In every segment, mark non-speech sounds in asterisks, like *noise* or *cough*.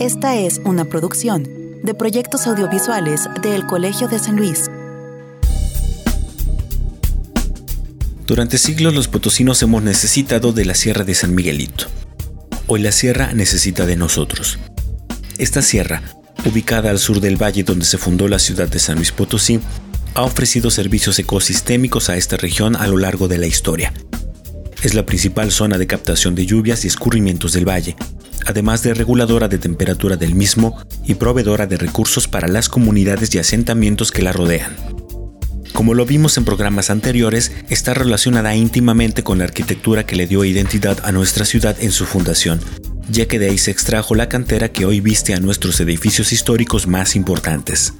Esta es una producción de proyectos audiovisuales del Colegio de San Luis. Durante siglos los potosinos hemos necesitado de la Sierra de San Miguelito. Hoy la sierra necesita de nosotros. Esta sierra, ubicada al sur del valle donde se fundó la ciudad de San Luis Potosí, ha ofrecido servicios ecosistémicos a esta región a lo largo de la historia. Es la principal zona de captación de lluvias y escurrimientos del valle, además de reguladora de temperatura del mismo y proveedora de recursos para las comunidades y asentamientos que la rodean. Como lo vimos en programas anteriores, está relacionada íntimamente con la arquitectura que le dio identidad a nuestra ciudad en su fundación, ya que de ahí se extrajo la cantera que hoy viste a nuestros edificios históricos más importantes.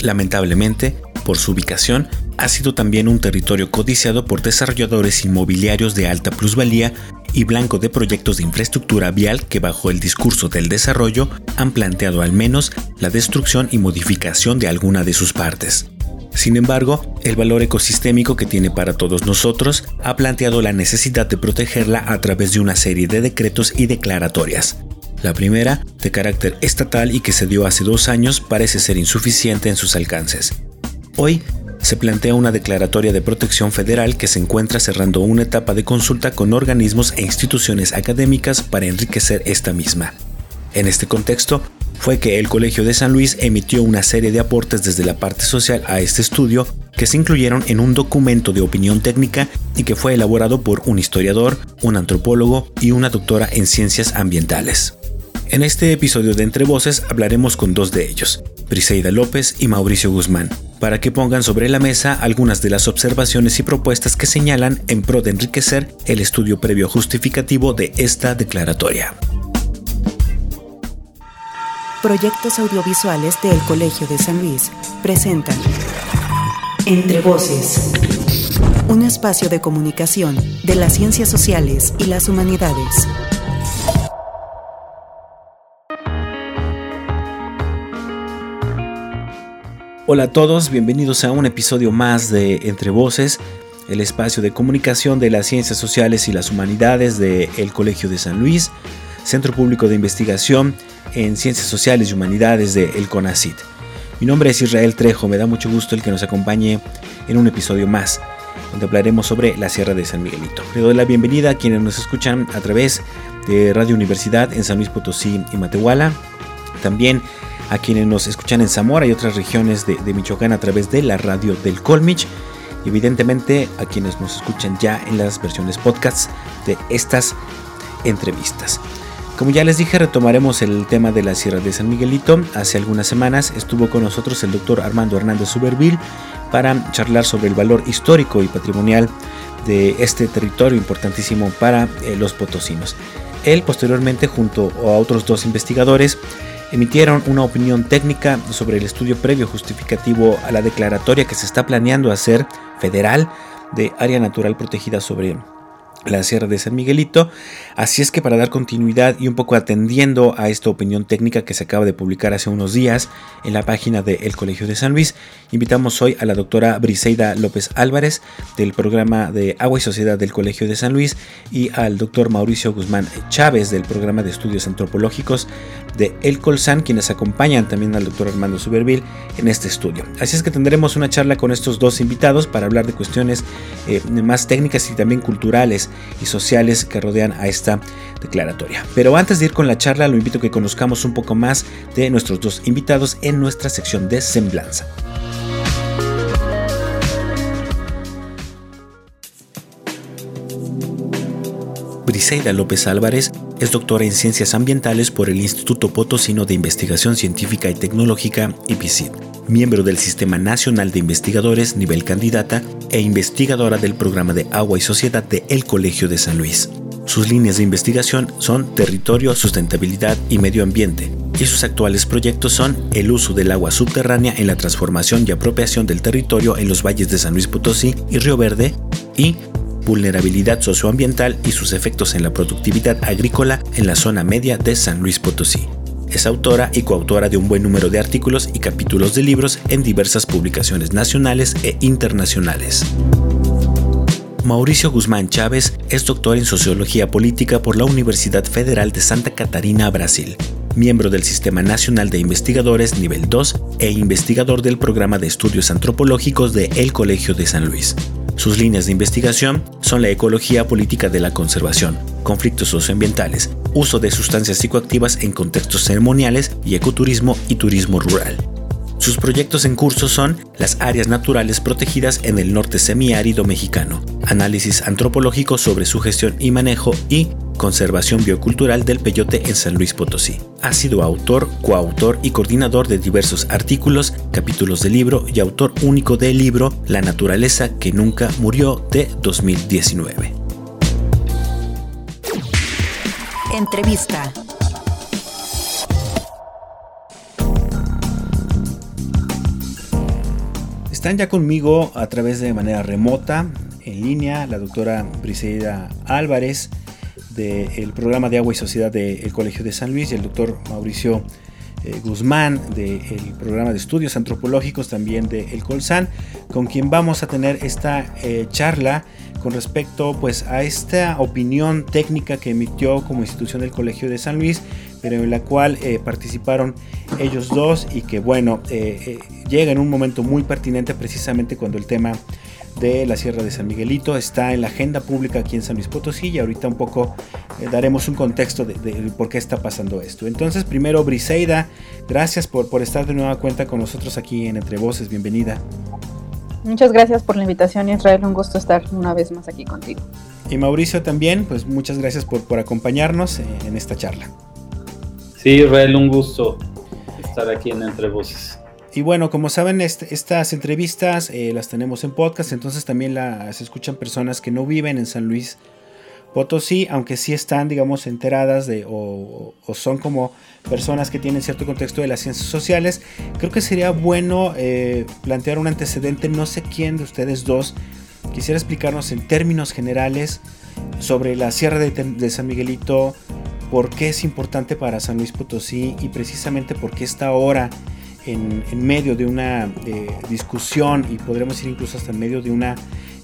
Lamentablemente, por su ubicación, ha sido también un territorio codiciado por desarrolladores inmobiliarios de alta plusvalía y blanco de proyectos de infraestructura vial que bajo el discurso del desarrollo han planteado al menos la destrucción y modificación de alguna de sus partes. Sin embargo, el valor ecosistémico que tiene para todos nosotros ha planteado la necesidad de protegerla a través de una serie de decretos y declaratorias. La primera, de carácter estatal y que se dio hace dos años, parece ser insuficiente en sus alcances. Hoy se plantea una declaratoria de protección federal que se encuentra cerrando una etapa de consulta con organismos e instituciones académicas para enriquecer esta misma. En este contexto, fue que el Colegio de San Luis emitió una serie de aportes desde la parte social a este estudio que se incluyeron en un documento de opinión técnica y que fue elaborado por un historiador, un antropólogo y una doctora en ciencias ambientales. En este episodio de Entre Voces hablaremos con dos de ellos, Briseida López y Mauricio Guzmán, para que pongan sobre la mesa algunas de las observaciones y propuestas que señalan en pro de enriquecer el estudio previo justificativo de esta declaratoria. Proyectos audiovisuales del Colegio de San Luis presentan Entre Voces, un espacio de comunicación de las ciencias sociales y las humanidades. Hola a todos, bienvenidos a un episodio más de Entre Voces, el espacio de comunicación de las ciencias sociales y las humanidades del Colegio de San Luis, Centro Público de Investigación en Ciencias Sociales y Humanidades de El CONACIT. Mi nombre es Israel Trejo, me da mucho gusto el que nos acompañe en un episodio más, donde hablaremos sobre la Sierra de San Miguelito. Le doy la bienvenida a quienes nos escuchan a través de Radio Universidad en San Luis Potosí y Matehuala, también a quienes nos escuchan en Zamora y otras regiones de, Michoacán a través de la radio del Colmich y evidentemente a quienes nos escuchan ya en las versiones podcasts de estas entrevistas. Como ya les dije, retomaremos el tema de la Sierra de San Miguelito. Hace algunas semanas estuvo con nosotros el doctor Armando Hernández Suberville para charlar sobre el valor histórico y patrimonial de este territorio importantísimo para eh, los potosinos. Él posteriormente, junto a otros dos investigadores, emitieron una opinión técnica sobre el estudio previo justificativo a la declaratoria que se está planeando hacer federal de área natural protegida sobre la Sierra de San Miguelito. Así es que para dar continuidad y un poco atendiendo a esta opinión técnica que se acaba de publicar hace unos días en la página del Colegio de San Luis, invitamos hoy a la doctora Briseida López Álvarez del programa de Agua y Sociedad del Colegio de San Luis y al doctor Mauricio Guzmán Chávez del programa de estudios antropológicos de El Colsan, quienes acompañan también al doctor Armando Suberville en este estudio. Así es que tendremos una charla con estos dos invitados para hablar de cuestiones eh, más técnicas y también culturales y sociales que rodean a esta declaratoria. Pero antes de ir con la charla, lo invito a que conozcamos un poco más de nuestros dos invitados en nuestra sección de semblanza. Briseida López Álvarez es doctora en Ciencias Ambientales por el Instituto Potosino de Investigación Científica y Tecnológica, IPCID, miembro del Sistema Nacional de Investigadores nivel candidata e investigadora del programa de Agua y Sociedad de El Colegio de San Luis. Sus líneas de investigación son territorio, sustentabilidad y medio ambiente, y sus actuales proyectos son el uso del agua subterránea en la transformación y apropiación del territorio en los valles de San Luis Potosí y Río Verde y vulnerabilidad socioambiental y sus efectos en la productividad agrícola en la zona media de San Luis Potosí. Es autora y coautora de un buen número de artículos y capítulos de libros en diversas publicaciones nacionales e internacionales. Mauricio Guzmán Chávez es doctor en Sociología Política por la Universidad Federal de Santa Catarina, Brasil. miembro del Sistema Nacional de Investigadores Nivel 2 e investigador del Programa de Estudios Antropológicos de El Colegio de San Luis. Sus líneas de investigación son la ecología política de la conservación, conflictos socioambientales, uso de sustancias psicoactivas en contextos ceremoniales y ecoturismo y turismo rural. Sus proyectos en curso son las áreas naturales protegidas en el norte semiárido mexicano, análisis antropológico sobre su gestión y manejo y conservación biocultural del peyote en San Luis Potosí. Ha sido autor, coautor y coordinador de diversos artículos, capítulos de libro y autor único del libro La naturaleza que nunca murió de 2019. Entrevista. Están ya conmigo a través de manera remota, en línea, la doctora Briseida Álvarez del programa de agua y sociedad del Colegio de San Luis y el doctor Mauricio eh, Guzmán del programa de estudios antropológicos también de El Colsan, con quien vamos a tener esta eh, charla con respecto pues a esta opinión técnica que emitió como institución del Colegio de San Luis, pero en la cual eh, participaron ellos dos y que bueno, llega en un momento muy pertinente precisamente cuando el tema de la Sierra de San Miguelito está en la agenda pública aquí en San Luis Potosí y ahorita un poco eh, daremos un contexto de, por qué está pasando esto. Entonces, primero, Briseida, gracias por, por estar de nueva cuenta con nosotros aquí en Entre Voces, bienvenida. Muchas gracias por la invitación, Israel, un gusto estar una vez más aquí contigo. Y Mauricio también, pues muchas gracias por, por acompañarnos en esta charla. Sí, Israel, un gusto estar aquí en Entre Voces. Y bueno, como saben, estas entrevistas eh, las tenemos en podcast, entonces también las escuchan personas que no viven en San Luis Potosí, aunque sí están, digamos, enteradas de o, son como personas que tienen cierto contexto de las ciencias sociales. Creo que sería bueno eh, plantear un antecedente, no sé quién de ustedes dos quisiera explicarnos en términos generales sobre la Sierra de, de San Miguelito, por qué es importante para San Luis Potosí y precisamente por qué está ahora en, medio de una eh, discusión y podremos ir incluso hasta en medio de una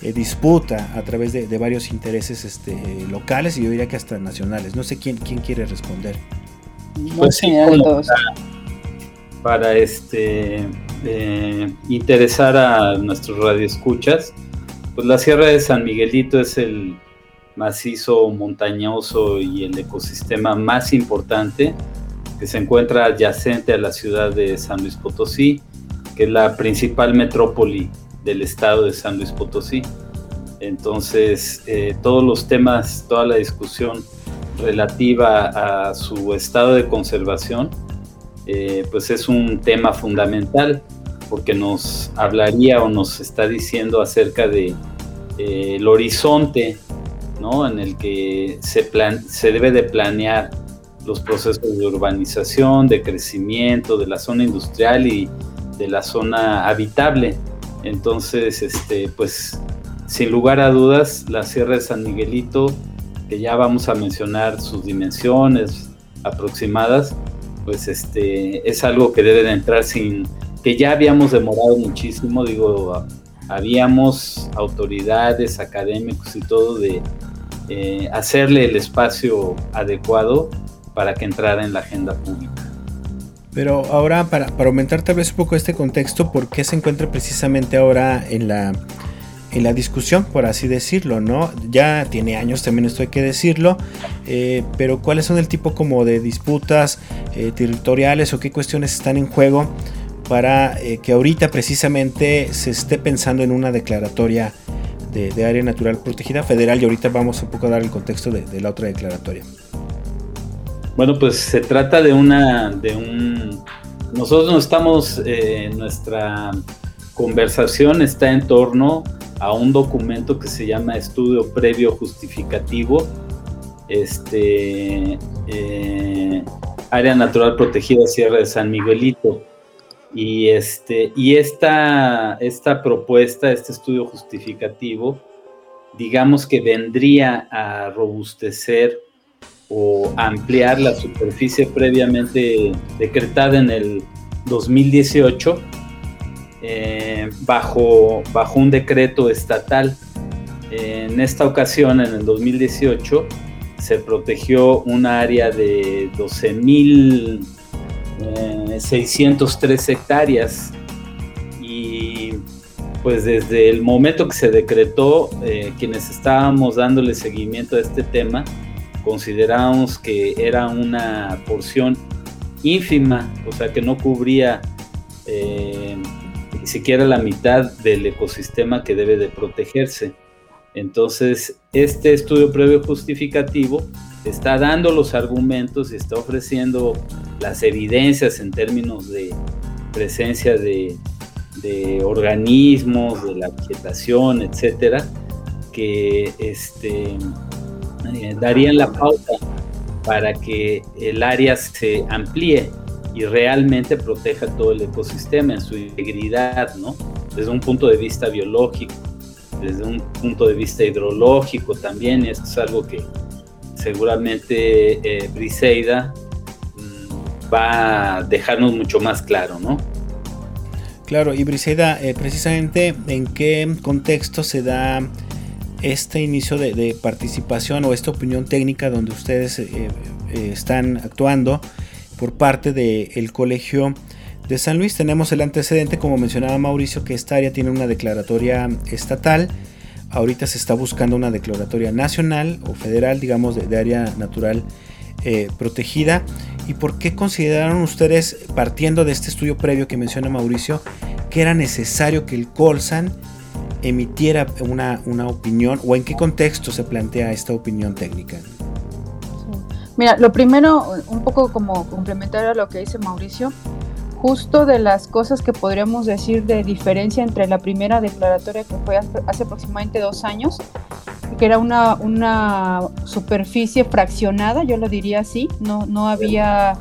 eh, disputa a través de, varios intereses este, locales y yo diría que hasta nacionales. No sé quién, quién quiere responder. Pues sí, para, este eh, interesar a nuestros radioescuchas, pues la Sierra de San Miguelito es el macizo montañoso y el ecosistema más importante que se encuentra adyacente a la ciudad de San Luis Potosí, que es la principal metrópoli del estado de San Luis Potosí. Entonces, eh, todos los temas, toda la discusión relativa a su estado de conservación, eh, pues es un tema fundamental porque nos hablaría o nos está diciendo acerca de eh, el horizonte ¿no? en el que se, plan se debe de planear los procesos de urbanización, de crecimiento de la zona industrial y de la zona habitable. Entonces, este, pues, sin lugar a dudas, la Sierra de San Miguelito, que ya vamos a mencionar sus dimensiones aproximadas, pues este, es algo que debe de entrar sin, que ya habíamos demorado muchísimo, digo, habíamos autoridades, académicos y todo de eh, hacerle el espacio adecuado para que entrara en la agenda pública. Pero ahora, para, para, aumentar tal vez un poco este contexto, ¿por qué se encuentra precisamente ahora en la, en la discusión, por así decirlo? ¿no? Ya tiene años, también esto hay que decirlo, eh, pero ¿cuáles son el tipo como de disputas eh, territoriales o qué cuestiones están en juego para que ahorita precisamente se esté pensando en una declaratoria de, de, área natural protegida federal y ahorita vamos un poco a dar el contexto de, de la otra declaratoria? Bueno, pues se trata de una, de un, nosotros no estamos, eh, nuestra conversación está en torno a un documento que se llama Estudio Previo Justificativo, este, eh, Área Natural Protegida Sierra de San Miguelito. Y, este, y esta, esta propuesta, este estudio justificativo, digamos que vendría a robustecer o ampliar la superficie previamente decretada en el 2018 eh, bajo, bajo un decreto estatal. En esta ocasión, en el 2018, se protegió un área de 12.603 eh, hectáreas y pues desde el momento que se decretó, eh, quienes estábamos dándole seguimiento a este tema, consideramos que era una porción ínfima, o sea que no cubría eh, ni siquiera la mitad del ecosistema que debe de protegerse. Entonces, este estudio previo justificativo está dando los argumentos y está ofreciendo las evidencias en términos de presencia de, organismos, de la vegetación, etcétera, que este, eh, darían la pauta para que el área se amplíe y realmente proteja todo el ecosistema en su integridad, ¿no? Desde un punto de vista biológico, desde un punto de vista hidrológico también, esto es algo que seguramente eh, Briseida mm, va a dejarnos mucho más claro, ¿no? Claro, y Briseida, eh, precisamente en qué contexto se da este inicio de, participación o esta opinión técnica donde ustedes eh, están actuando por parte del Colegio de San Luis. Tenemos el antecedente, como mencionaba Mauricio, que esta área tiene una declaratoria estatal. Ahorita se está buscando una declaratoria nacional o federal, digamos, de, área natural eh, protegida. ¿Y por qué consideraron ustedes, partiendo de este estudio previo que menciona Mauricio, que era necesario que el Colsan emitiera una, una opinión o en qué contexto se plantea esta opinión técnica? Mira, lo primero, un poco como complementar a lo que dice Mauricio, justo de las cosas que podríamos decir de diferencia entre la primera declaratoria que fue hace aproximadamente dos años, que era una, una superficie fraccionada, yo lo diría así, no, no había,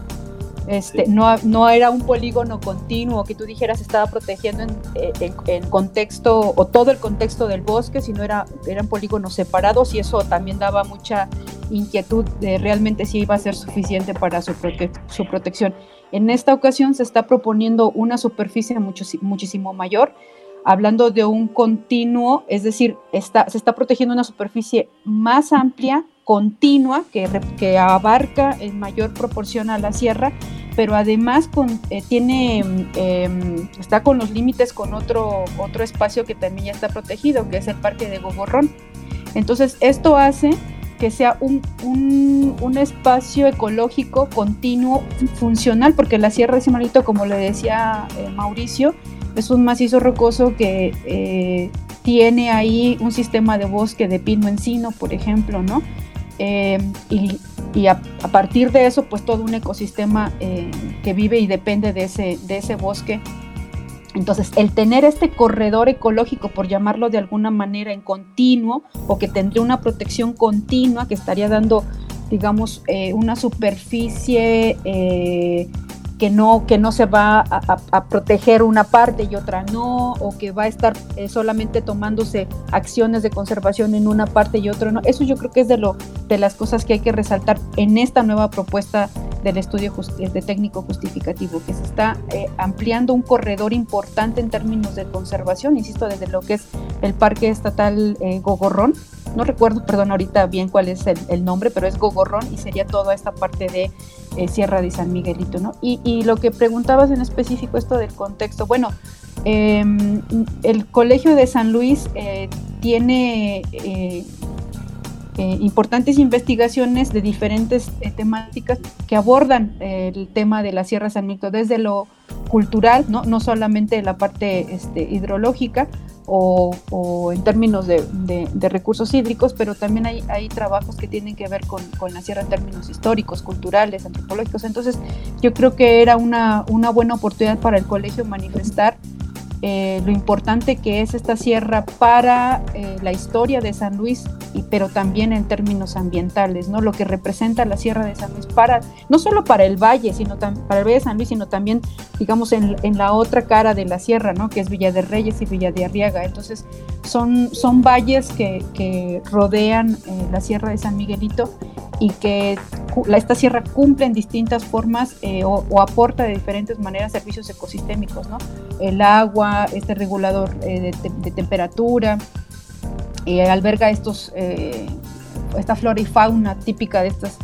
este, no, no era un polígono continuo que tú dijeras estaba protegiendo en, en, contexto o todo el contexto del bosque, sino era, eran polígonos separados y eso también daba mucha inquietud de realmente si iba a ser suficiente para su, su protección. En esta ocasión se está proponiendo una superficie muchísimo mayor, hablando de un continuo, es decir, se está protegiendo una superficie más amplia, continua, que, abarca en mayor proporción a la sierra, pero además eh, tiene, em, está con los límites con otro, otro espacio que también ya está protegido, que es el Parque de Gogorrón. Entonces, esto hace que sea un, un, espacio ecológico continuo, funcional, porque la Sierra de Simalito, como le decía eh, Mauricio, es un macizo rocoso que eh, tiene ahí un sistema de bosque de pino encino, por ejemplo, ¿no? Eh, y, y a, a, partir de eso, pues todo un ecosistema que vive y depende de ese, de ese bosque entonces, el tener este corredor ecológico, por llamarlo de alguna manera, en continuo, o que tendría una protección continua, que estaría dando, digamos, eh, una superficie eh, que no, que no se va a, proteger una parte y otra no, o que va a estar eh, solamente tomándose acciones de conservación en una parte y otra no. Eso yo creo que es de, lo, de las cosas que hay que resaltar en esta nueva propuesta del estudio de técnico justificativo, que se está eh, ampliando un corredor importante en términos de conservación, insisto, desde lo que es el Parque Estatal eh, Gogorrón, no recuerdo, perdón, ahorita bien cuál es el, nombre, pero es Gogorrón y sería toda esta parte de eh, Sierra de San Miguelito, ¿no? Y, lo que preguntabas en específico, esto del contexto, bueno, em, el Colegio de San Luis tiene eh, importantes investigaciones de diferentes eh, temáticas que abordan eh, el tema de la Sierra San Miguel desde lo cultural, no, no solamente la parte este, hidrológica o, en términos de, recursos hídricos, pero también hay, trabajos que tienen que ver con, la sierra en términos históricos, culturales, antropológicos. Entonces yo creo que era una buena oportunidad para el colegio manifestar eh, lo importante que es esta sierra para eh, la historia de San Luis, y, pero también en términos ambientales, ¿no? Lo que representa la sierra de San Luis para, no solo para el valle, sino para el Valle de San Luis, sino también, digamos, en, la otra cara de la sierra, ¿no? Que es Villa de Reyes y Villa de Arriaga. Entonces, son, son valles que, que rodean eh, la sierra de San Miguelito y que esta sierra cumple en distintas formas o, o, aporta de diferentes maneras servicios ecosistémicos, ¿no? El agua, este regulador eh, de, temperatura, eh, alberga estos, eh, esta flora y fauna típica de estas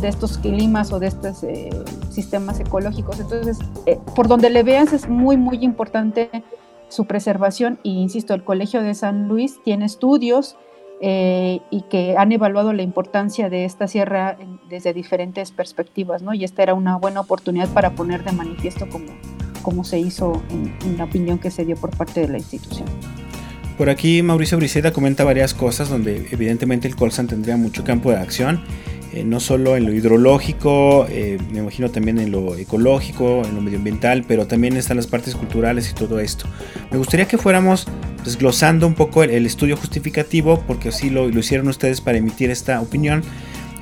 de estos climas o de estos eh, sistemas ecológicos. Entonces, eh, por donde le veas es muy, muy importante su preservación y, insisto, el Colegio de San Luis tiene estudios eh, y que han evaluado la importancia de esta sierra desde diferentes perspectivas, ¿no? Y esta era una buena oportunidad para poner de manifiesto cómo, cómo se hizo en, la opinión que se dio por parte de la institución. Por aquí Mauricio Briseida comenta varias cosas donde evidentemente el Colsan tendría mucho campo de acción eh, no solo en lo hidrológico, eh, me imagino también en lo ecológico, en lo medioambiental, pero también están las partes culturales y todo esto. Me gustaría que fuéramos desglosando un poco el, estudio justificativo, porque así lo, hicieron ustedes para emitir esta opinión.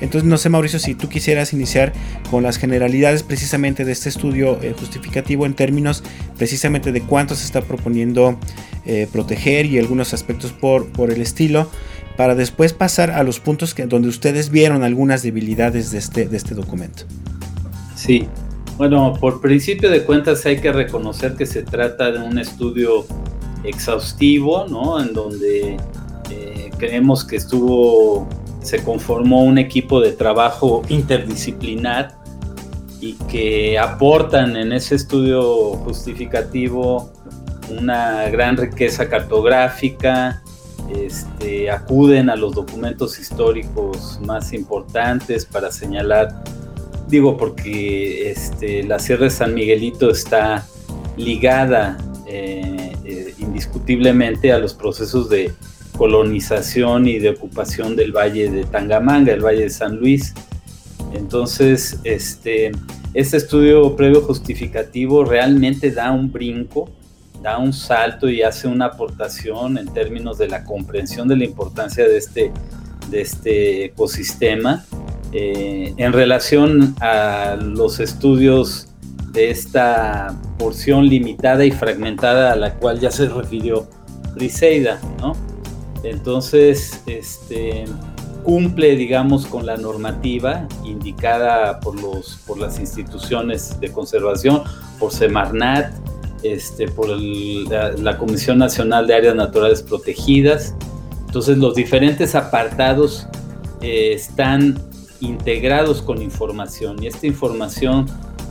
Entonces, no sé, Mauricio, si tú quisieras iniciar con las generalidades precisamente de este estudio eh, justificativo en términos precisamente de cuánto se está proponiendo proteger y algunos aspectos por, por el estilo para después pasar a los puntos donde ustedes vieron algunas debilidades de este, de este documento. Sí, bueno, por principio de cuentas hay que reconocer que se trata de un estudio exhaustivo, ¿no? En donde eh, creemos que estuvo, se conformó un equipo de trabajo interdisciplinar y que aportan en ese estudio justificativo una gran riqueza cartográfica, este, acuden a los documentos históricos más importantes para señalar, digo porque este, la Sierra de San Miguelito está ligada eh, eh, indiscutiblemente a los procesos de colonización y de ocupación del valle de Tangamanga, el valle de San Luis. Entonces, este, este estudio previo justificativo realmente da un brinco da un salto y hace una aportación en términos de la comprensión de la importancia de este, de este ecosistema eh, en relación a los estudios de esta porción limitada y fragmentada a la cual ya se refirió Briseida, ¿no? Entonces, este, cumple, digamos, con la normativa indicada por, los, por las instituciones de conservación, por Semarnat, este, por la, Comisión Nacional de Áreas Naturales Protegidas. Entonces los diferentes apartados eh, están integrados con información y esta información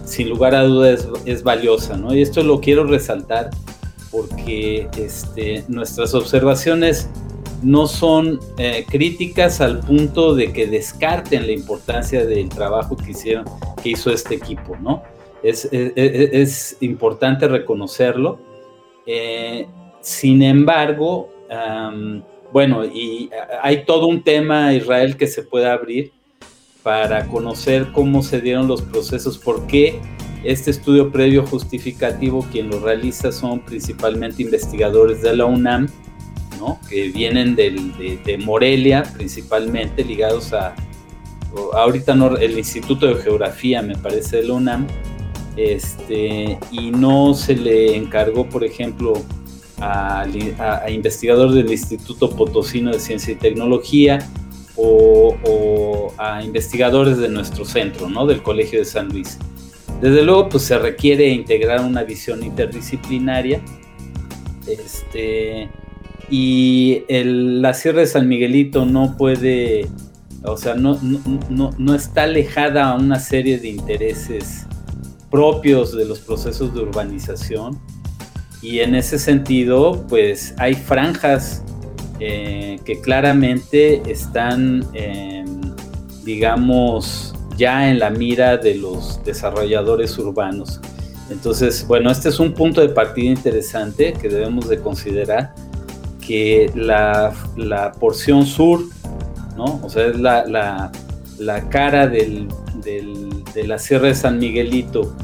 sin lugar a dudas es, valiosa, ¿no? Y esto lo quiero resaltar porque este, nuestras observaciones no son eh, críticas al punto de que descarten la importancia del trabajo que hicieron, que hizo este equipo, ¿no? Es, importante reconocerlo. Eh, sin embargo, bueno, y hay todo un tema Israel que se puede abrir para conocer cómo se dieron los procesos, por qué este estudio previo justificativo, quien lo realiza son principalmente investigadores de la UNAM, ¿no? que vienen de, Morelia principalmente, ligados a, ahorita no, el Instituto de Geografía me parece de la UNAM, este, y no se le encargó, por ejemplo, a, investigadores del Instituto Potosino de Ciencia y Tecnología o, a investigadores de nuestro centro, ¿no? del Colegio de San Luis. Desde luego, pues se requiere integrar una visión interdisciplinaria. Este, y la Sierra de San Miguelito no puede, o sea, no, no, no está alejada a una serie de intereses propios de los procesos de urbanización y en ese sentido pues hay franjas eh, que claramente están digamos ya en la mira de los desarrolladores urbanos entonces bueno este es un punto de partida interesante que debemos de considerar que la, porción sur ¿no? o sea es la, cara del, de la Sierra de San Miguelito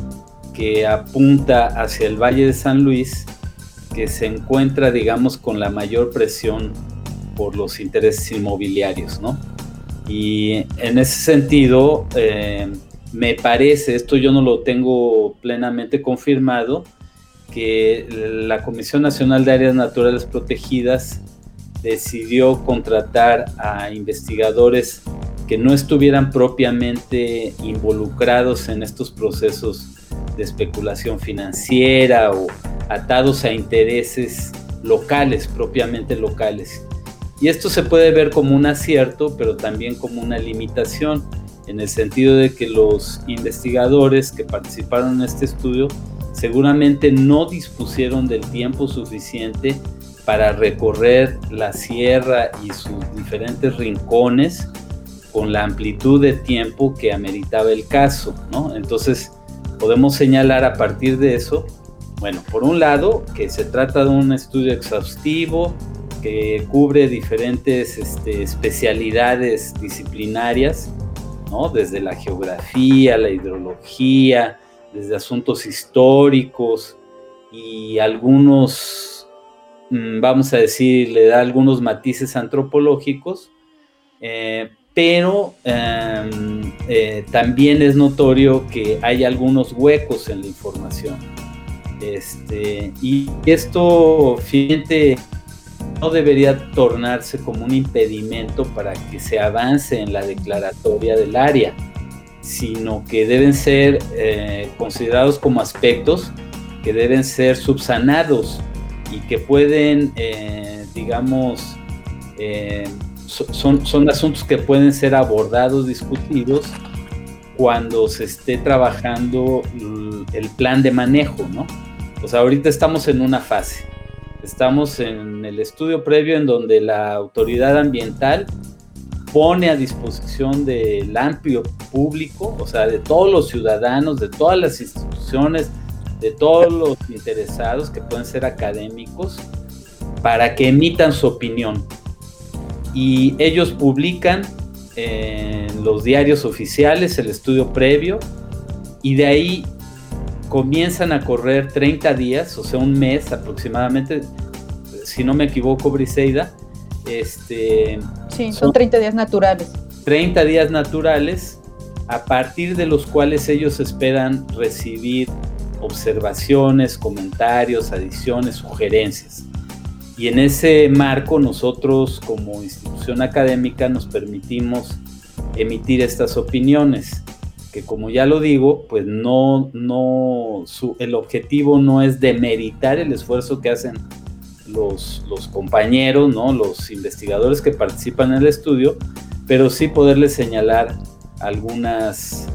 que apunta hacia el Valle de San Luis, que se encuentra, digamos, con la mayor presión por los intereses inmobiliarios, ¿no? Y en ese sentido, eh, me parece, esto yo no lo tengo plenamente confirmado, que la Comisión Nacional de Áreas Naturales Protegidas decidió contratar a investigadores que no estuvieran propiamente involucrados en estos procesos de especulación financiera o atados a intereses locales, propiamente locales. Y esto se puede ver como un acierto, pero también como una limitación, en el sentido de que los investigadores que participaron en este estudio seguramente no dispusieron del tiempo suficiente para recorrer la sierra y sus diferentes rincones con la amplitud de tiempo que ameritaba el caso, ¿no? Entonces, podemos señalar a partir de eso, bueno, por un lado, que se trata de un estudio exhaustivo que cubre diferentes este, especialidades disciplinarias, ¿no? Desde la geografía, la hidrología, desde asuntos históricos y algunos, mm, vamos a decir, le da algunos matices antropológicos, eh, pero em, eh, también es notorio que hay algunos huecos en la información. Este, y esto, fíjate, no debería tornarse como un impedimento para que se avance en la declaratoria del área, sino que deben ser eh, considerados como aspectos que deben ser subsanados y que pueden, eh, digamos, son, son asuntos que pueden ser abordados, discutidos cuando se esté trabajando el plan de manejo, ¿no? O sea, ahorita estamos en una fase. Estamos en el estudio previo en donde la autoridad ambiental pone a disposición del amplio público, o sea, de todos los ciudadanos, de todas las instituciones, de todos los interesados que pueden ser académicos, para que emitan su opinión y ellos publican en los diarios oficiales el estudio previo y de ahí comienzan a correr 30 días, o sea, un mes aproximadamente, si no me equivoco, Briseida. Este, sí, son 30 días naturales. 30 días naturales, a partir de los cuales ellos esperan recibir observaciones, comentarios, adiciones, sugerencias. Y en ese marco nosotros como institución académica nos permitimos emitir estas opiniones, que como ya lo digo, pues no, no, el objetivo no es demeritar el esfuerzo que hacen los, los compañeros, ¿no? los investigadores que participan en el estudio, pero sí poderles señalar algunas,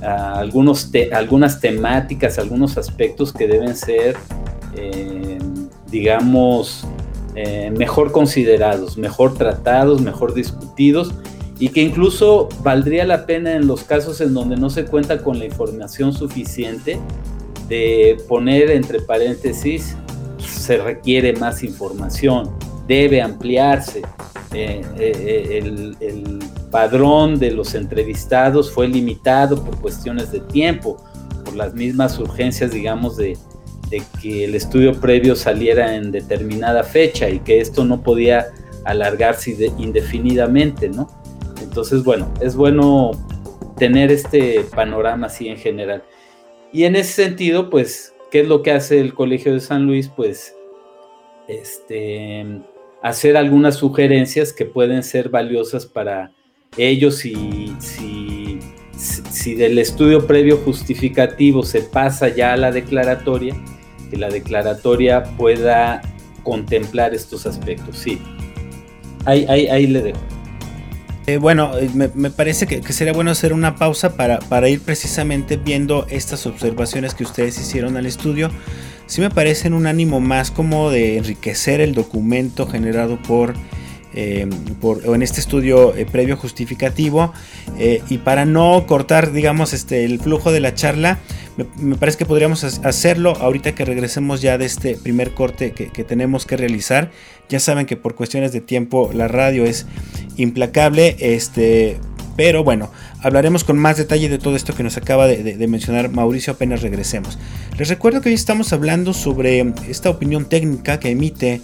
algunos algunas temáticas, algunos aspectos que deben ser, eh, digamos, eh, mejor considerados, mejor tratados, mejor discutidos y que incluso valdría la pena en los casos en donde no se cuenta con la información suficiente de poner entre paréntesis se requiere más información, debe ampliarse. Eh, eh, el, el padrón de los entrevistados fue limitado por cuestiones de tiempo, por las mismas urgencias, digamos, de, de que el estudio previo saliera en determinada fecha y que esto no podía alargarse indefinidamente, ¿no? Entonces, bueno, es bueno tener este panorama así en general. Y en ese sentido, pues, ¿qué es lo que hace el Colegio de San Luis? Pues, este, hacer algunas sugerencias que pueden ser valiosas para ellos y si, si del estudio previo justificativo se pasa ya a la declaratoria, que la declaratoria pueda contemplar estos aspectos. Sí, ahí, ahí, le dejo. Eh, bueno, eh, me, parece que, sería bueno hacer una pausa para, para, ir precisamente viendo estas observaciones que ustedes hicieron al estudio. Sí me parecen un ánimo más como de enriquecer el documento generado por eh, en este estudio eh, previo justificativo eh, y para no cortar digamos este el flujo de la charla me, parece que podríamos hacerlo ahorita que regresemos ya de este primer corte que, tenemos que realizar ya saben que por cuestiones de tiempo la radio es implacable este pero bueno, hablaremos con más detalle de todo esto que nos acaba de, mencionar Mauricio apenas regresemos. Les recuerdo que hoy estamos hablando sobre esta opinión técnica que emite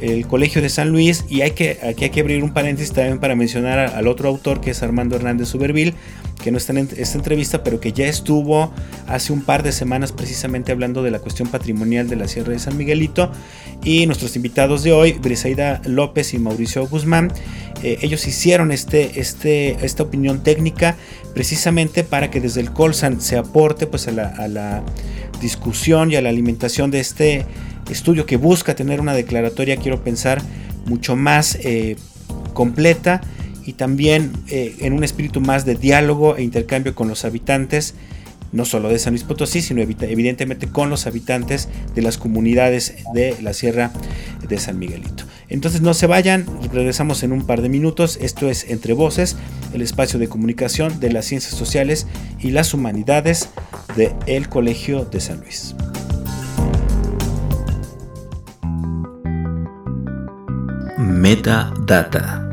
el Colegio de San Luis y hay que, aquí hay que abrir un paréntesis también para mencionar al otro autor que es Armando Hernández Suberville, que no está en esta entrevista, pero que ya estuvo hace un par de semanas precisamente hablando de la cuestión patrimonial de la Sierra de San Miguelito. Y nuestros invitados de hoy, Brisaida López y Mauricio Guzmán, eh, ellos hicieron este, este, esta opinión técnica precisamente para que desde el Colsan se aporte pues, a la discusión y a la alimentación de este estudio que busca tener una declaratoria, quiero pensar, mucho más completa y también en un espíritu más de diálogo e intercambio con los habitantes no solo de San Luis Potosí, sino evidentemente con los habitantes de las comunidades de la Sierra de San Miguelito. Entonces no se vayan, regresamos en un par de minutos. Esto es Entre Voces, el espacio de comunicación de las ciencias sociales y las humanidades del el Colegio de San Luis. Metadata.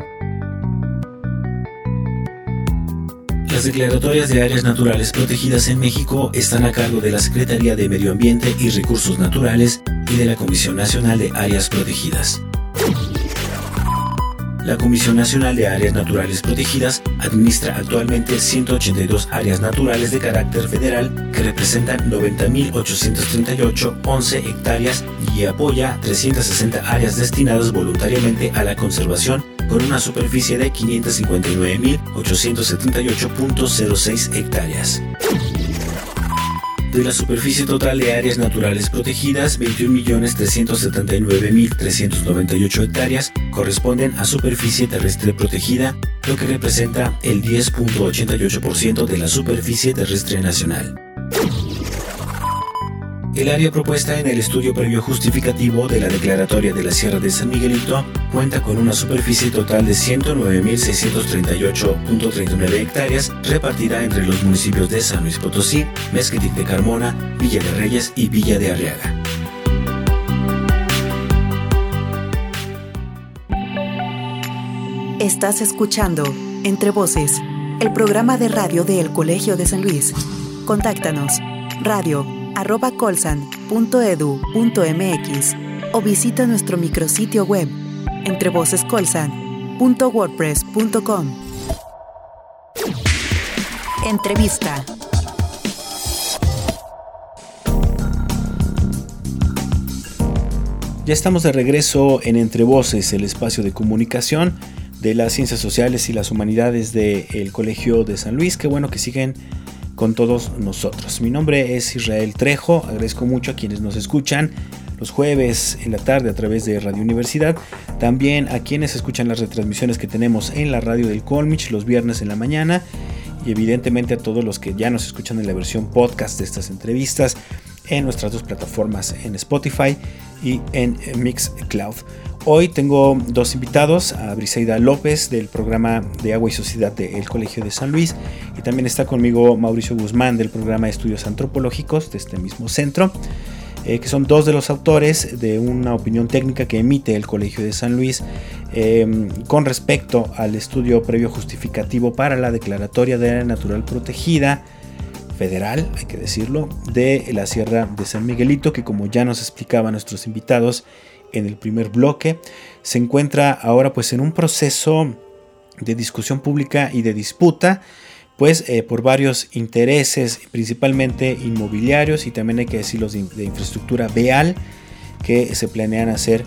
Las declaratorias de áreas naturales protegidas en México están a cargo de la Secretaría de Medio Ambiente y Recursos Naturales y de la Comisión Nacional de Áreas Protegidas. La Comisión Nacional de Áreas Naturales Protegidas administra actualmente 182 áreas naturales de carácter federal que representan 90.838.11 hectáreas y apoya 360 áreas destinadas voluntariamente a la conservación con una superficie de 559.878.06 hectáreas. De la superficie total de áreas naturales protegidas, 21.379.398 hectáreas corresponden a superficie terrestre protegida, lo que representa el 10.88% de la superficie terrestre nacional. El área propuesta en el estudio previo justificativo de la declaratoria de la Sierra de San Miguelito cuenta con una superficie total de 109.638.39 hectáreas repartida entre los municipios de San Luis Potosí, Mezquitic de Carmona, Villa de Reyes y Villa de Arriaga. Estás escuchando Entre Voces, el programa de radio del Colegio de San Luis. Contáctanos radio arroba colsan.edu.mx o visita nuestro micrositio web entrevocescolsan.wordpress.com. Entrevista. Ya estamos de regreso en Entre Voces, el espacio de comunicación de las ciencias sociales y las humanidades del Colegio de San Luis. Qué bueno que siguen con todos nosotros. Mi nombre es Israel Trejo, agradezco mucho a quienes nos escuchan los jueves en la tarde a través de Radio Universidad, también a quienes escuchan las retransmisiones que tenemos en la radio del Colmich los viernes en la mañana y evidentemente a todos los que ya nos escuchan en la versión podcast de estas entrevistas en nuestras dos plataformas en Spotify y en Mixcloud. Hoy tengo dos invitados, a Briseida López del programa de Agua y Sociedad del Colegio de San Luis y también está conmigo Mauricio Guzmán del programa de Estudios Antropológicos de este mismo centro, eh, que son dos de los autores de una opinión técnica que emite el Colegio de San Luis em, con respecto al estudio previo justificativo para la Declaratoria de Área Natural Protegida federal, hay que decirlo, de la Sierra de San Miguelito, que como ya nos explicaban nuestros invitados, en el primer bloque, se encuentra ahora pues en un proceso de discusión pública y de disputa, pues eh, por varios intereses, principalmente inmobiliarios y también hay que decir los de, infraestructura vial que se planean hacer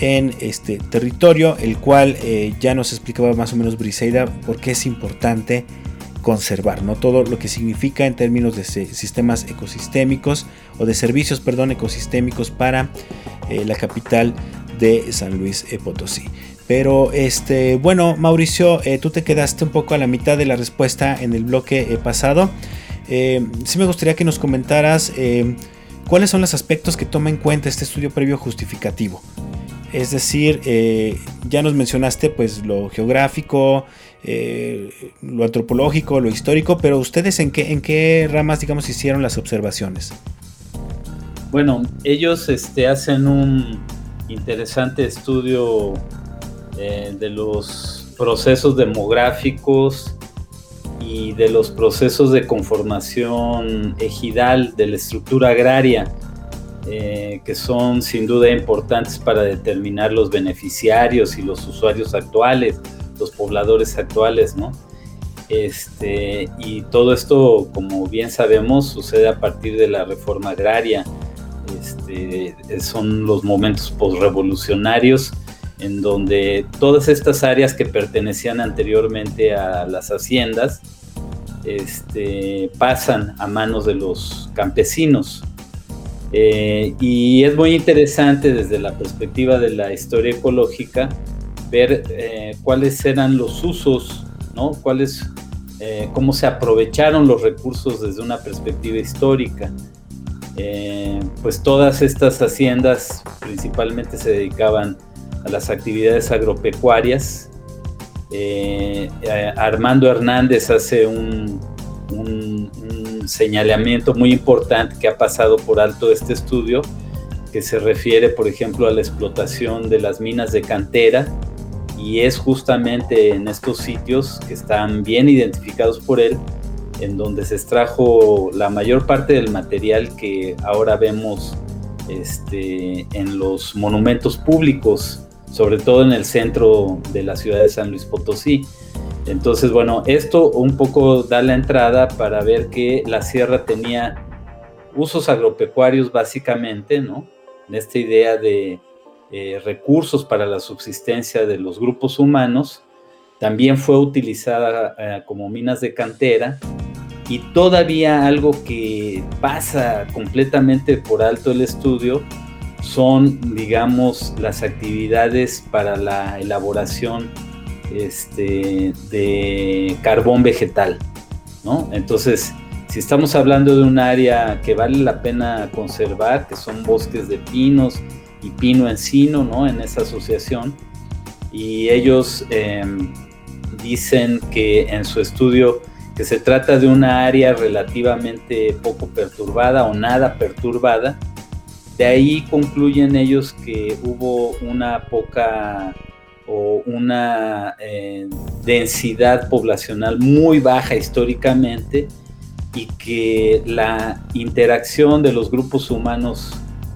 en este territorio, el cual eh, ya nos explicaba más o menos Briseida por qué es importante conservar, ¿no? Todo lo que significa en términos de sistemas ecosistémicos o de servicios, perdón, ecosistémicos para eh, la capital de San Luis eh, Potosí. Pero este, bueno, Mauricio, eh, tú te quedaste un poco a la mitad de la respuesta en el bloque pasado. sí me gustaría que nos comentaras cuáles son los aspectos que toma en cuenta este estudio previo justificativo. Es decir, ya nos mencionaste pues lo geográfico, lo antropológico, lo histórico, pero ustedes en qué, en qué ramas, digamos, hicieron las observaciones. Bueno, ellos este, hacen un interesante estudio eh, de los procesos demográficos y de los procesos de conformación ejidal de la estructura agraria, eh, que son sin duda importantes para determinar los beneficiarios y los usuarios actuales, los pobladores actuales, ¿no? Este, y todo esto, como bien sabemos, sucede a partir de la reforma agraria este, son los momentos postrevolucionarios en donde todas estas áreas que pertenecían anteriormente a las haciendas este, pasan a manos de los campesinos. Eh, y es muy interesante desde la perspectiva de la historia ecológica ver eh, cuáles eran los usos, ¿no? Cuáles, eh, cómo se aprovecharon los recursos desde una perspectiva histórica. pues todas estas haciendas principalmente se dedicaban a las actividades agropecuarias. Armando Hernández hace un, un, señalamiento muy importante que ha pasado por alto este estudio, que se refiere, por ejemplo, a la explotación de las minas de cantera, y es justamente en estos sitios que están bien identificados por él, en donde se extrajo la mayor parte del material que ahora vemos este, en los monumentos públicos, sobre todo en el centro de la ciudad de San Luis Potosí. Entonces, bueno, esto un poco da la entrada para ver que la sierra tenía usos agropecuarios básicamente, ¿no? En esta idea de eh, recursos para la subsistencia de los grupos humanos, también fue utilizada eh, como minas de cantera y todavía algo que pasa completamente por alto el estudio son, digamos, las actividades para la elaboración este, de carbón vegetal, ¿no? Entonces, si estamos hablando de un área que vale la pena conservar, que son bosques de pinos y pino encino, ¿no? En esa asociación, y ellos em, dicen que en su estudio que se trata de una área relativamente poco perturbada o nada perturbada, de ahí concluyen ellos que hubo una poca o una eh, densidad poblacional muy baja históricamente y que la interacción de los grupos humanos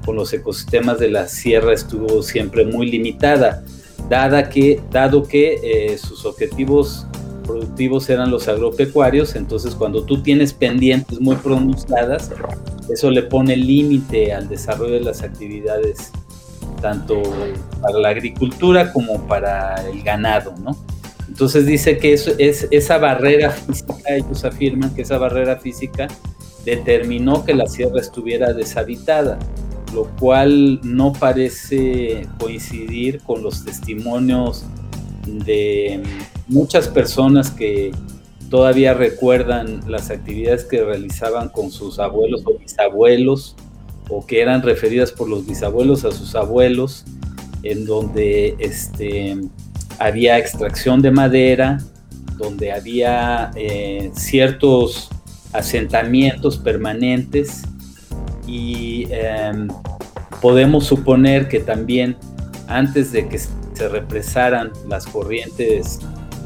con los ecosistemas de la sierra estuvo siempre muy limitada, dada que, dado que eh, sus objetivos productivos eran los agropecuarios, entonces cuando tú tienes pendientes muy pronunciadas, eso le pone límite al desarrollo de las actividades tanto para la agricultura como para el ganado, ¿no? Entonces dice que eso es esa barrera física, ellos afirman que esa barrera física determinó que la sierra estuviera deshabitada, lo cual no parece coincidir con los testimonios de muchas personas que todavía recuerdan las actividades que realizaban con sus abuelos o bisabuelos o que eran referidas por los bisabuelos a sus abuelos, en donde este, había extracción de madera, donde había eh, ciertos asentamientos permanentes y em, podemos suponer que también antes de que se represaran las corrientes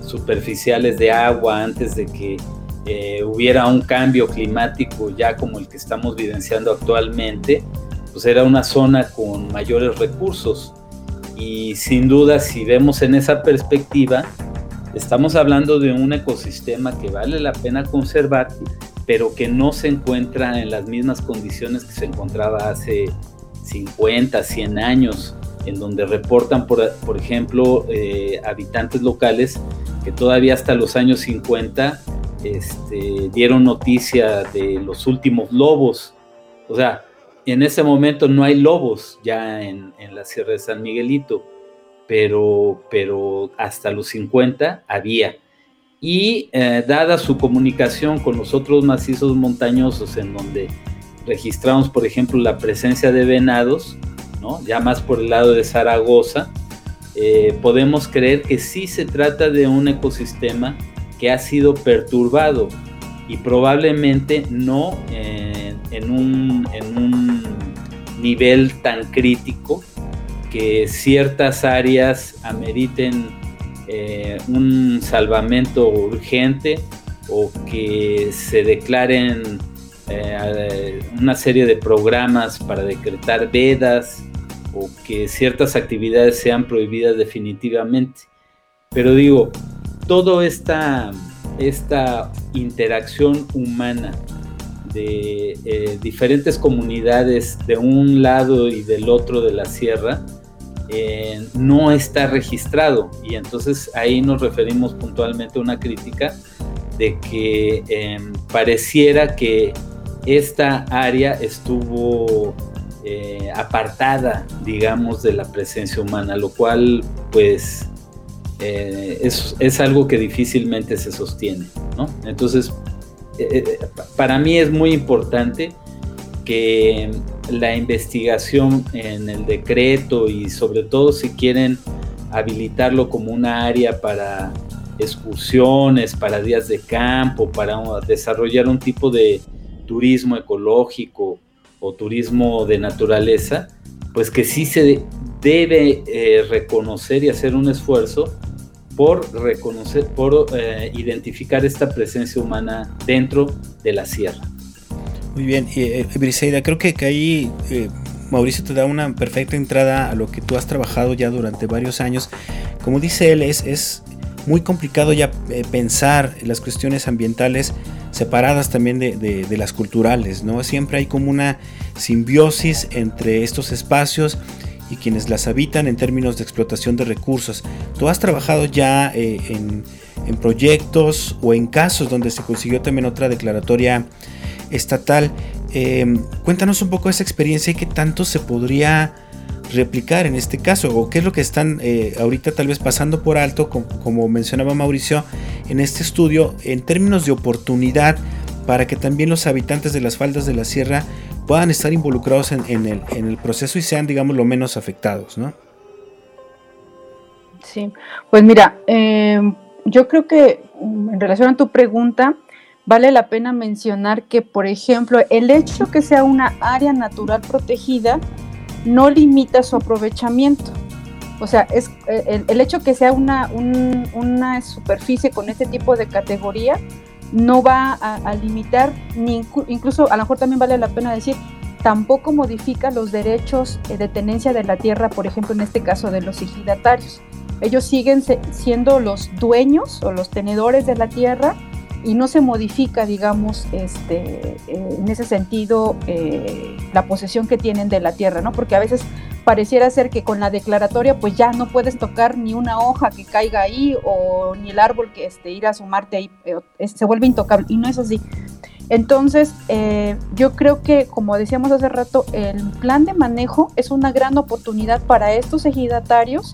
superficiales de agua, antes de que eh, hubiera un cambio climático ya como el que estamos vivenciando actualmente, pues era una zona con mayores recursos. Y sin duda, si vemos en esa perspectiva, estamos hablando de un ecosistema que vale la pena conservar, pero que no se encuentra en las mismas condiciones que se encontraba hace 50, 100 años, en donde reportan, por, por ejemplo, eh, habitantes locales que todavía hasta los años 50 este, dieron noticia de los últimos lobos. O sea, en ese momento no hay lobos ya en, la Sierra de San Miguelito, pero, pero hasta los 50 había. Y eh, dada su comunicación con los otros macizos montañosos en donde registramos, por ejemplo, la presencia de venados, ya más por el lado de Zaragoza, eh, podemos creer que sí se trata de un ecosistema que ha sido perturbado y probablemente no en, un, nivel tan crítico que ciertas áreas ameriten eh, un salvamento urgente o que se declaren eh, una serie de programas para decretar vedas o que ciertas actividades sean prohibidas definitivamente. Pero digo, toda esta, esta interacción humana de eh, diferentes comunidades de un lado y del otro de la sierra eh, no está registrado y entonces ahí nos referimos puntualmente a una crítica de que em, pareciera que esta área estuvo eh, apartada, digamos, de la presencia humana, lo cual pues eh, es, algo que difícilmente se sostiene, ¿no? Entonces, para mí es muy importante la investigación en el decreto y sobre todo si quieren habilitarlo como una área para excursiones, para días de campo, para desarrollar un tipo de turismo ecológico o turismo de naturaleza, pues que sí se debe eh, reconocer y hacer un esfuerzo por reconocer, por eh, identificar esta presencia humana dentro de la sierra. Muy bien, eh, Briseida, creo que, ahí eh, Mauricio te da una perfecta entrada a lo que tú has trabajado ya durante varios años. Como dice él, es, muy complicado ya eh, pensar las cuestiones ambientales separadas también de, las culturales, ¿no? Siempre hay como una simbiosis entre estos espacios y quienes las habitan en términos de explotación de recursos. Tú has trabajado ya en, proyectos o en casos donde se consiguió también otra declaratoria estatal. Em, cuéntanos un poco esa experiencia y qué tanto se podría replicar en este caso o qué es lo que están eh, ahorita tal vez pasando por alto, como, mencionaba Mauricio en este estudio, en términos de oportunidad para que también los habitantes de las faldas de la sierra puedan estar involucrados en, el, proceso y sean, digamos, lo menos afectados, ¿no? Sí, pues mira, em, yo creo que en relación a tu pregunta, vale la pena mencionar que, por ejemplo, el hecho que sea una área natural protegida no limita su aprovechamiento. O sea, es eh, el, hecho que sea una, una, superficie con este tipo de categoría no va a, limitar, ni incluso a lo mejor también vale la pena decir, tampoco modifica los derechos de tenencia de la tierra, por ejemplo, en este caso de los ejidatarios. Ellos siguen siendo los dueños o los tenedores de la tierra y no se modifica, digamos, este, eh, en ese sentido, eh, la posesión que tienen de la tierra, ¿no? Porque a veces pareciera ser que con la declaratoria, pues ya no puedes tocar ni una hoja que caiga ahí o ni el árbol que este, ir a sumarte ahí, eh, se vuelve intocable, y no es así. Entonces, yo creo que, como decíamos hace rato, el plan de manejo es una gran oportunidad para estos ejidatarios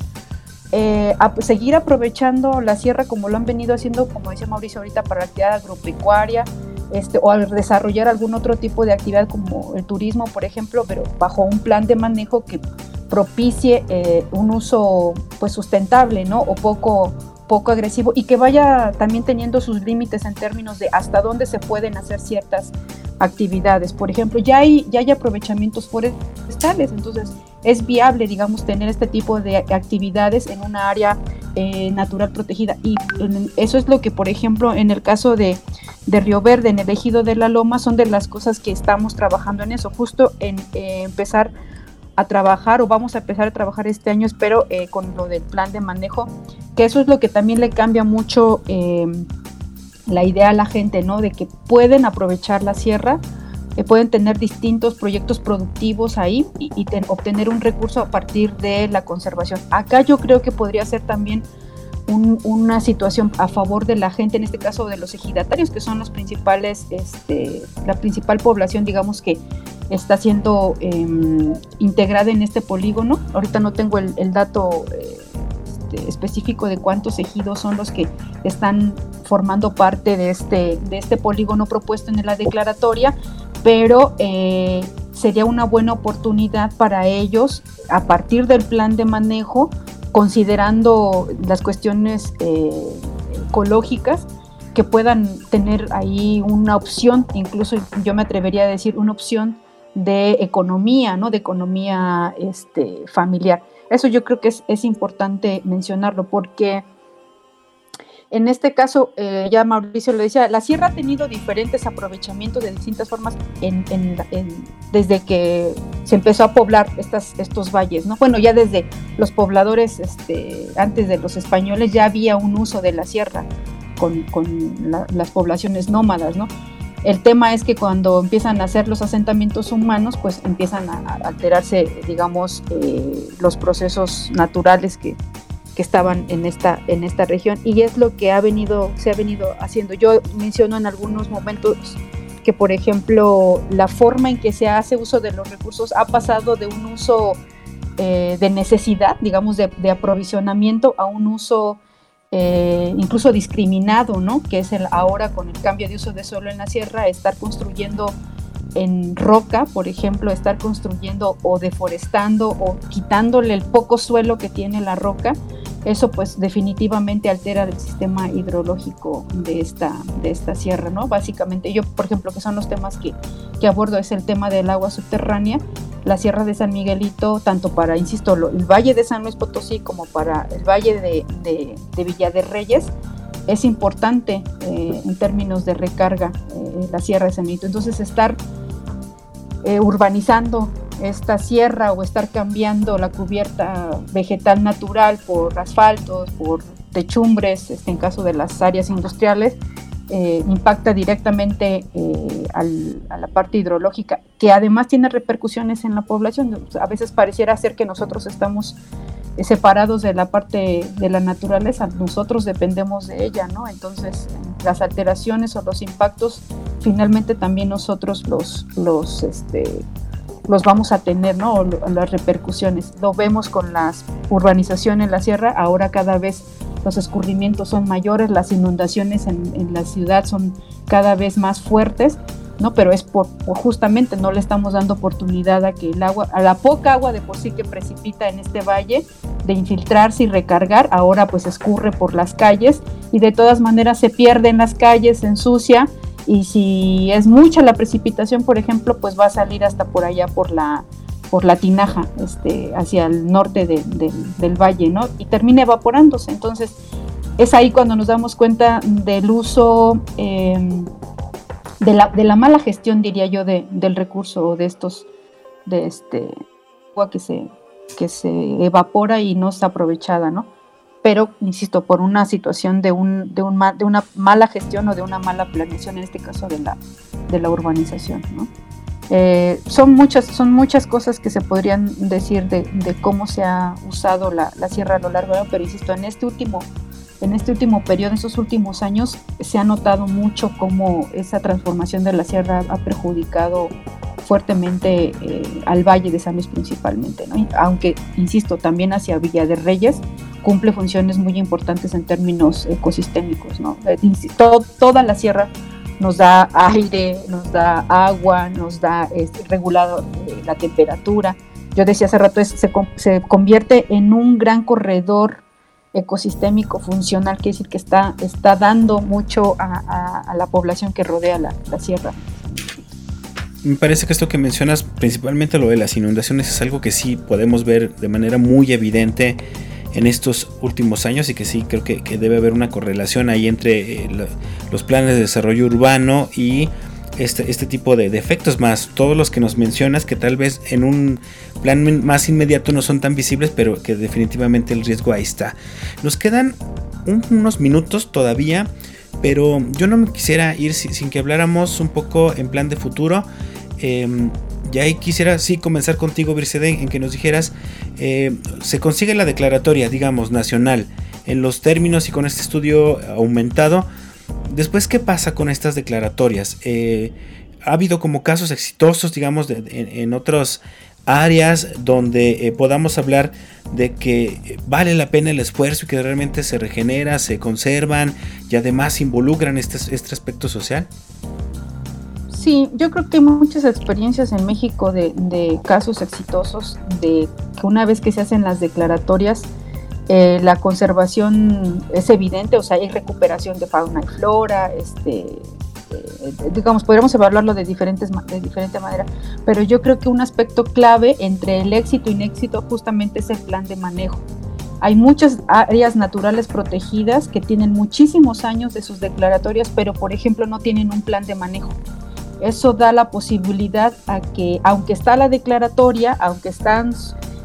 eh, a seguir aprovechando la sierra como lo han venido haciendo, como decía Mauricio ahorita, para la actividad agropecuaria, este, o al desarrollar algún otro tipo de actividad como el turismo, por ejemplo, pero bajo un plan de manejo que propicie eh, un uso pues sustentable, ¿no? O poco, poco agresivo y que vaya también teniendo sus límites en términos de hasta dónde se pueden hacer ciertas actividades. Por ejemplo, ya hay, ya hay aprovechamientos forestales, entonces es viable, digamos, tener este tipo de actividades en una área eh, natural protegida. Y eso es lo que, por ejemplo, en el caso de, Río Verde, en el ejido de la Loma, son de las cosas que estamos trabajando en eso, justo en eh, empezar a trabajar o vamos a empezar a trabajar este año, espero, eh, con lo del plan de manejo, que eso es lo que también le cambia mucho la idea a la gente, ¿no? De que pueden aprovechar la sierra pueden tener distintos proyectos productivos ahí y, obtener un recurso a partir de la conservación. Acá yo creo que podría ser también una situación a favor de la gente, en este caso de los ejidatarios, que son los principales, este, la principal población, digamos, que está siendo em, integrada en este polígono. Ahorita no tengo el, dato eh, este, específico de cuántos ejidos son los que están formando parte de este, de este polígono propuesto en la declaratoria, pero eh, sería una buena oportunidad para ellos a partir del plan de manejo, considerando las cuestiones eh, ecológicas, que puedan tener ahí una opción, incluso yo me atrevería a decir una opción de economía, ¿no? De economía este, familiar. Eso yo creo que es, es importante mencionarlo porque en este caso, eh, ya Mauricio lo decía, la sierra ha tenido diferentes aprovechamientos de distintas formas desde que se empezó a poblar estas, estos valles, ¿no? Bueno, ya desde los pobladores, este, antes de los españoles, ya había un uso de la sierra con, las poblaciones nómadas, ¿no? El tema es que cuando empiezan a hacer los asentamientos humanos, pues empiezan a, alterarse, digamos, eh, los procesos naturales que, que estaban en esta, en esta región y es lo que ha venido, se ha venido haciendo. Yo menciono en algunos momentos que, por ejemplo, la forma en que se hace uso de los recursos ha pasado de un uso eh, de necesidad, digamos, de, aprovisionamiento a un uso eh, incluso discriminado, ¿no? Que es el ahora con el cambio de uso de suelo en la sierra, estar construyendo en roca, por ejemplo, estar construyendo o deforestando o quitándole el poco suelo que tiene la roca eso pues definitivamente altera el sistema hidrológico de esta, de esta sierra, ¿no? Básicamente yo, por ejemplo, que son los temas que, abordo, es el tema del agua subterránea, la sierra de San Miguelito, tanto para, insisto, el valle de San Luis Potosí como para el valle de, Villa de Reyes, es importante eh, en términos de recarga eh, la sierra de San Miguelito. Entonces estar eh, urbanizando esta sierra o estar cambiando la cubierta vegetal natural por asfaltos, por techumbres, este, en caso de las áreas industriales, eh, impacta directamente eh, a la parte hidrológica, que además tiene repercusiones en la población. A veces pareciera ser que nosotros estamos eh, separados de la parte de la naturaleza, nosotros dependemos de ella, ¿no? Entonces, las alteraciones o los impactos, finalmente también nosotros los, los este, los vamos a tener, ¿no? las repercusiones. Lo vemos con la urbanización en la sierra, ahora cada vez los escurrimientos son mayores, las inundaciones en, la ciudad son cada vez más fuertes, ¿no? Pero es por, justamente no le estamos dando oportunidad a que el agua, a la poca agua de por sí que precipita en este valle, de infiltrarse y recargar, ahora pues escurre por las calles y de todas maneras se pierde en las calles, se ensucia y si es mucha la precipitación, por ejemplo, pues va a salir hasta por allá por la por la tinaja, este, hacia el norte del valle, ¿no? Y termina evaporándose. Entonces, es ahí cuando nos damos cuenta del uso, em, de, la, de, la, mala gestión, diría yo, de, del recurso de estos, de este agua que se, que se evapora y no está aprovechada, ¿no? Pero, insisto, por una situación de, un, de, un, de una mala gestión o de una mala planeación, en este caso de la, de la urbanización. Eh, son, muchas, son muchas cosas que se podrían decir de, de cómo se ha usado la, la, sierra a lo largo, de pero insisto, en este último en este último periodo, en estos últimos años, se ha notado mucho cómo esa transformación de la sierra ha perjudicado fuertemente eh, al Valle de San Luis principalmente, aunque, insisto, también hacia Villa de Reyes cumple funciones muy importantes en términos ecosistémicos. ¿no? Eh, toda la sierra nos da aire, nos da agua, nos da este, regulado eh, la temperatura. Yo decía hace rato, se, se convierte en un gran corredor ecosistémico funcional, quiere decir que está, está dando mucho a, la población que rodea la, sierra. Me parece que esto que mencionas, principalmente lo de las inundaciones, es algo que sí podemos ver de manera muy evidente en estos últimos años y que sí creo que, debe haber una correlación ahí entre eh, los planes de desarrollo urbano y este, este tipo de defectos más todos los que nos mencionas que tal vez en un plan más inmediato no son tan visibles pero que definitivamente el riesgo ahí está. Nos quedan unos minutos todavía pero yo no me quisiera ir sin, que habláramos un poco en plan de futuro. Eh, ya ahí quisiera sí comenzar contigo Vircede en que nos dijeras eh, se consigue la declaratoria digamos nacional en los términos y con este estudio aumentado Después, ¿qué pasa con estas declaratorias? Eh, ha habido como casos exitosos, digamos, en, otras áreas donde eh, podamos hablar de que vale la pena el esfuerzo y que realmente se regenera, se conservan y además involucran este, este aspecto social? Sí, yo creo que hay muchas experiencias en México de, casos exitosos, de que una vez que se hacen las declaratorias, eh, la conservación es evidente, o sea, hay recuperación de fauna y flora, este, eh, digamos, podríamos evaluarlo de, diferentes, de diferente manera, pero yo creo que un aspecto clave entre el éxito y inéxito justamente es el plan de manejo. Hay muchas áreas naturales protegidas que tienen muchísimos años de sus declaratorias, pero por ejemplo no tienen un plan de manejo. Eso da la posibilidad a que, aunque está la declaratoria, aunque están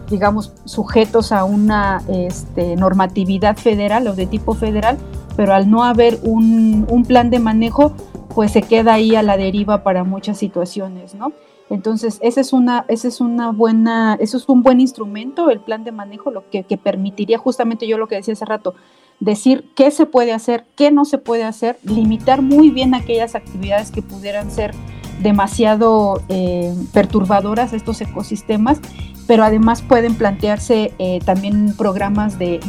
digamos, sujetos a una este, normatividad federal o de tipo federal, pero al no haber un, plan de manejo, pues se queda ahí a la deriva para muchas situaciones, ¿no? Entonces, ese es una, ese es una buena, eso es un buen instrumento, el plan de manejo, lo que, que, permitiría justamente yo lo que decía hace rato, decir qué se puede hacer, qué no se puede hacer, limitar muy bien aquellas actividades que pudieran ser demasiado eh, perturbadoras estos ecosistemas, pero además pueden plantearse eh, también programas de,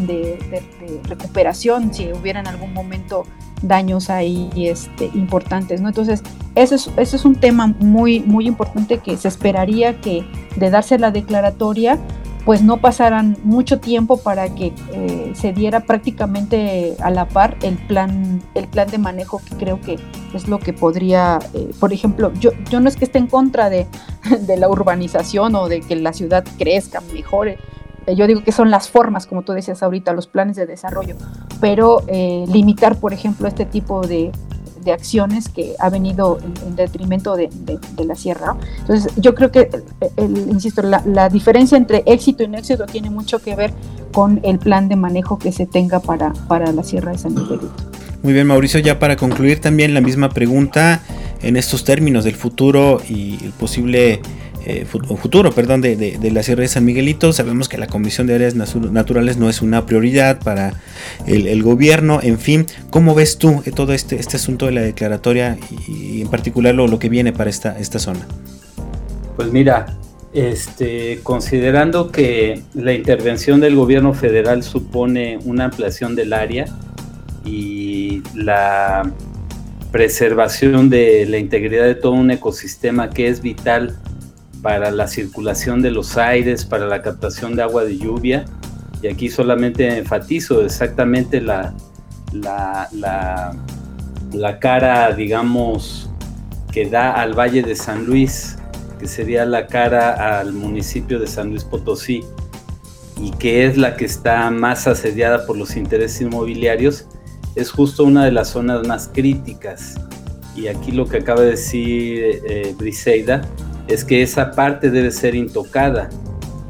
recuperación si hubiera en algún momento daños ahí este, importantes, ¿no? Entonces, eso es, eso es un tema muy, muy importante que se esperaría que de darse la declaratoria pues no pasaran mucho tiempo para que eh, se diera prácticamente a la par el plan, el plan de manejo que creo que es lo que podría, eh, por ejemplo, yo, yo no es que esté en contra de, *laughs* la urbanización o de que la ciudad crezca, mejore, eh, yo digo que son las formas, como tú decías ahorita, los planes de desarrollo, pero limitar, por ejemplo, este tipo de, de acciones que ha venido en, detrimento de, la sierra. Entonces, yo creo que, insisto, la, diferencia entre éxito y no éxito tiene mucho que ver con el plan de manejo que se tenga para, para la sierra de San Miguelito. Muy bien, Mauricio, ya para concluir también la misma pregunta en estos términos del futuro y el posible eh, futuro perdón, de, la Sierra de San Miguelito. Sabemos que la Comisión de Áreas Naturales no es una prioridad para el, gobierno. En fin, ¿cómo ves tú eh, todo este, este asunto de la declaratoria y, en particular lo, que viene para esta, esta zona? Pues mira, este, considerando que la intervención del gobierno federal supone una ampliación del área y la preservación de la integridad de todo un ecosistema que es vital para la circulación de los aires, para la captación de agua de lluvia. Y aquí solamente enfatizo exactamente la, la, la, cara, digamos, que da al Valle de San Luis, que sería la cara al municipio de San Luis Potosí, y que es la que está más asediada por los intereses inmobiliarios, es justo una de las zonas más críticas. Y aquí lo que acaba de decir eh, Briseida es que esa parte debe ser intocada.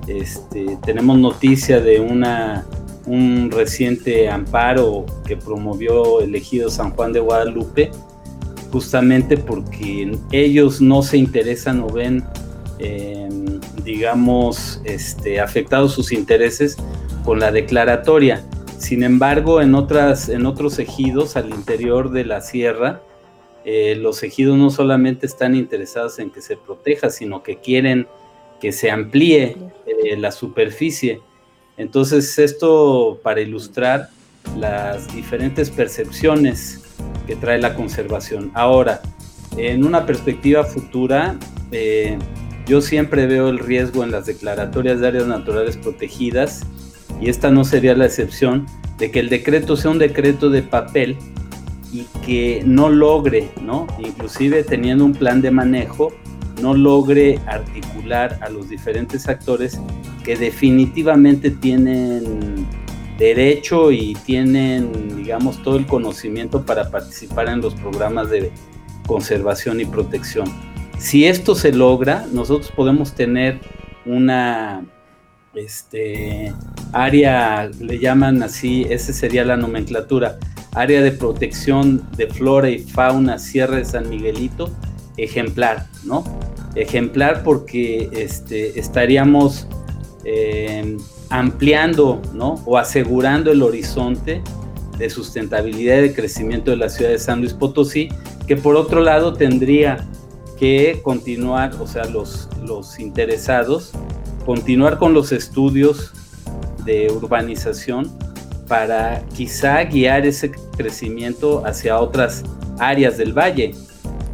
Este, tenemos noticia de un reciente amparo que promovió el ejido San Juan de Guadalupe, justamente porque ellos no se interesan o ven, em, digamos, este, afectados sus intereses con la declaratoria. Sin embargo, en, otras, en otros ejidos al interior de la sierra, eh, los ejidos no solamente están interesados en que se proteja, sino que quieren que se amplíe eh, la superficie. Entonces, esto para ilustrar las diferentes percepciones que trae la conservación. Ahora, en una perspectiva futura, eh, yo siempre veo el riesgo en las declaratorias de áreas naturales protegidas, y esta no sería la excepción, de que el decreto sea un decreto de papel y que no logre, ¿no? Inclusive teniendo un plan de manejo, no logre articular a los diferentes actores que definitivamente tienen derecho y tienen, digamos, todo el conocimiento para participar en los programas de conservación y protección. Si esto se logra, nosotros podemos tener una este, área, le llaman así, esa sería la nomenclatura, área de protección de flora y fauna Sierra de San Miguelito, ejemplar, ¿no? Ejemplar porque este, estaríamos eh, ampliando, ¿no? O asegurando el horizonte de sustentabilidad y de crecimiento de la ciudad de San Luis Potosí, que por otro lado tendría que continuar, o sea, los, los interesados, continuar con los estudios de urbanización para quizá guiar ese crecimiento hacia otras áreas del valle,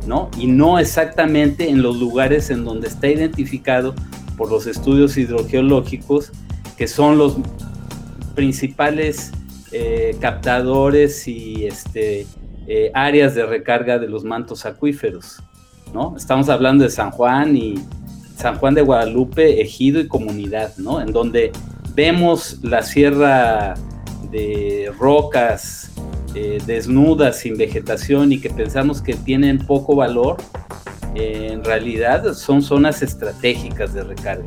¿no? Y no exactamente en los lugares en donde está identificado por los estudios hidrogeológicos, que son los principales eh, captadores y este, eh, áreas de recarga de los mantos acuíferos, ¿no? Estamos hablando de San Juan y San Juan de Guadalupe, ejido y comunidad, ¿no? En donde vemos la sierra de rocas eh, desnudas, sin vegetación y que pensamos que tienen poco valor, en realidad son zonas estratégicas de recarga.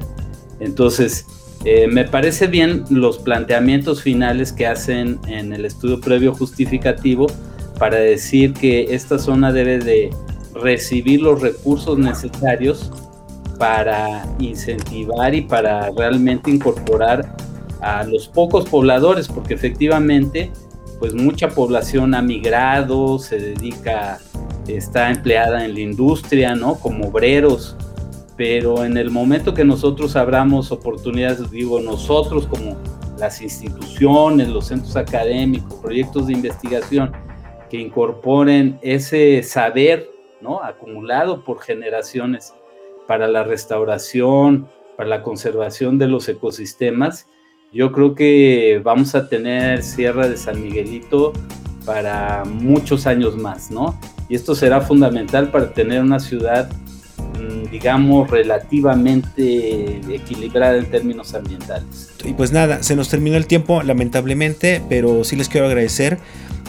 Entonces, eh, me parece bien los planteamientos finales que hacen en el estudio previo justificativo para decir que esta zona debe de recibir los recursos necesarios para incentivar y para realmente incorporar a los pocos pobladores, porque efectivamente, pues mucha población ha migrado, se dedica está empleada en la industria, ¿no? Como obreros, pero en el momento que nosotros abramos oportunidades, digo, nosotros como las instituciones, los centros académicos, proyectos de investigación que incorporen ese saber, ¿no? Acumulado por generaciones para la restauración, para la conservación de los ecosistemas, yo creo que vamos a tener Sierra de San Miguelito para muchos años más, ¿no? Y esto será fundamental para tener una ciudad, mm, digamos, relativamente equilibrada en términos ambientales. Y pues nada, se nos terminó el tiempo, lamentablemente, pero sí les quiero agradecer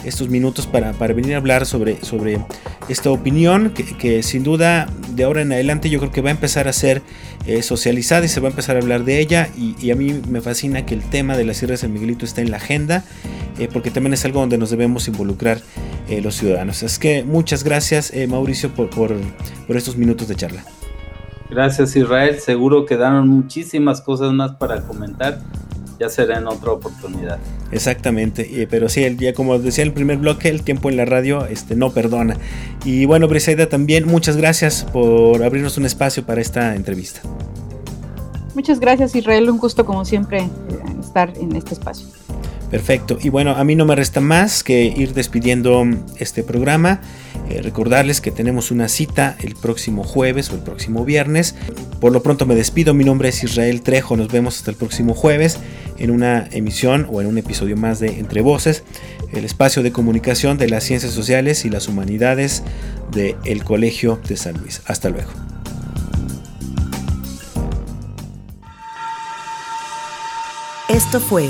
estos minutos para, venir a hablar sobre, sobre esta opinión que, sin duda de ahora en adelante yo creo que va a empezar a ser eh, socializada y se va a empezar a hablar de ella y, a mí me fascina que el tema de la Sierra de San Miguelito esté en la agenda eh, porque también es algo donde nos debemos involucrar eh, los ciudadanos. Es que muchas gracias Mauricio por, por, por estos minutos de charla. Gracias Israel, seguro quedaron muchísimas cosas más para comentar ya será en otra oportunidad. Exactamente, pero sí, ya como decía en el primer bloque, el tiempo en la radio este, no perdona. Y bueno, Brisaida, también muchas gracias por abrirnos un espacio para esta entrevista. Muchas gracias Israel, un gusto como siempre eh, estar en este espacio. Perfecto. Y bueno, a mí no me resta más que ir despidiendo este programa. Eh, recordarles que tenemos una cita el próximo jueves o el próximo viernes. Por lo pronto me despido. Mi nombre es Israel Trejo. Nos vemos hasta el próximo jueves en una emisión o en un episodio más de Entre Voces, el espacio de comunicación de las ciencias sociales y las humanidades del Colegio de San Luis. Hasta luego. Esto fue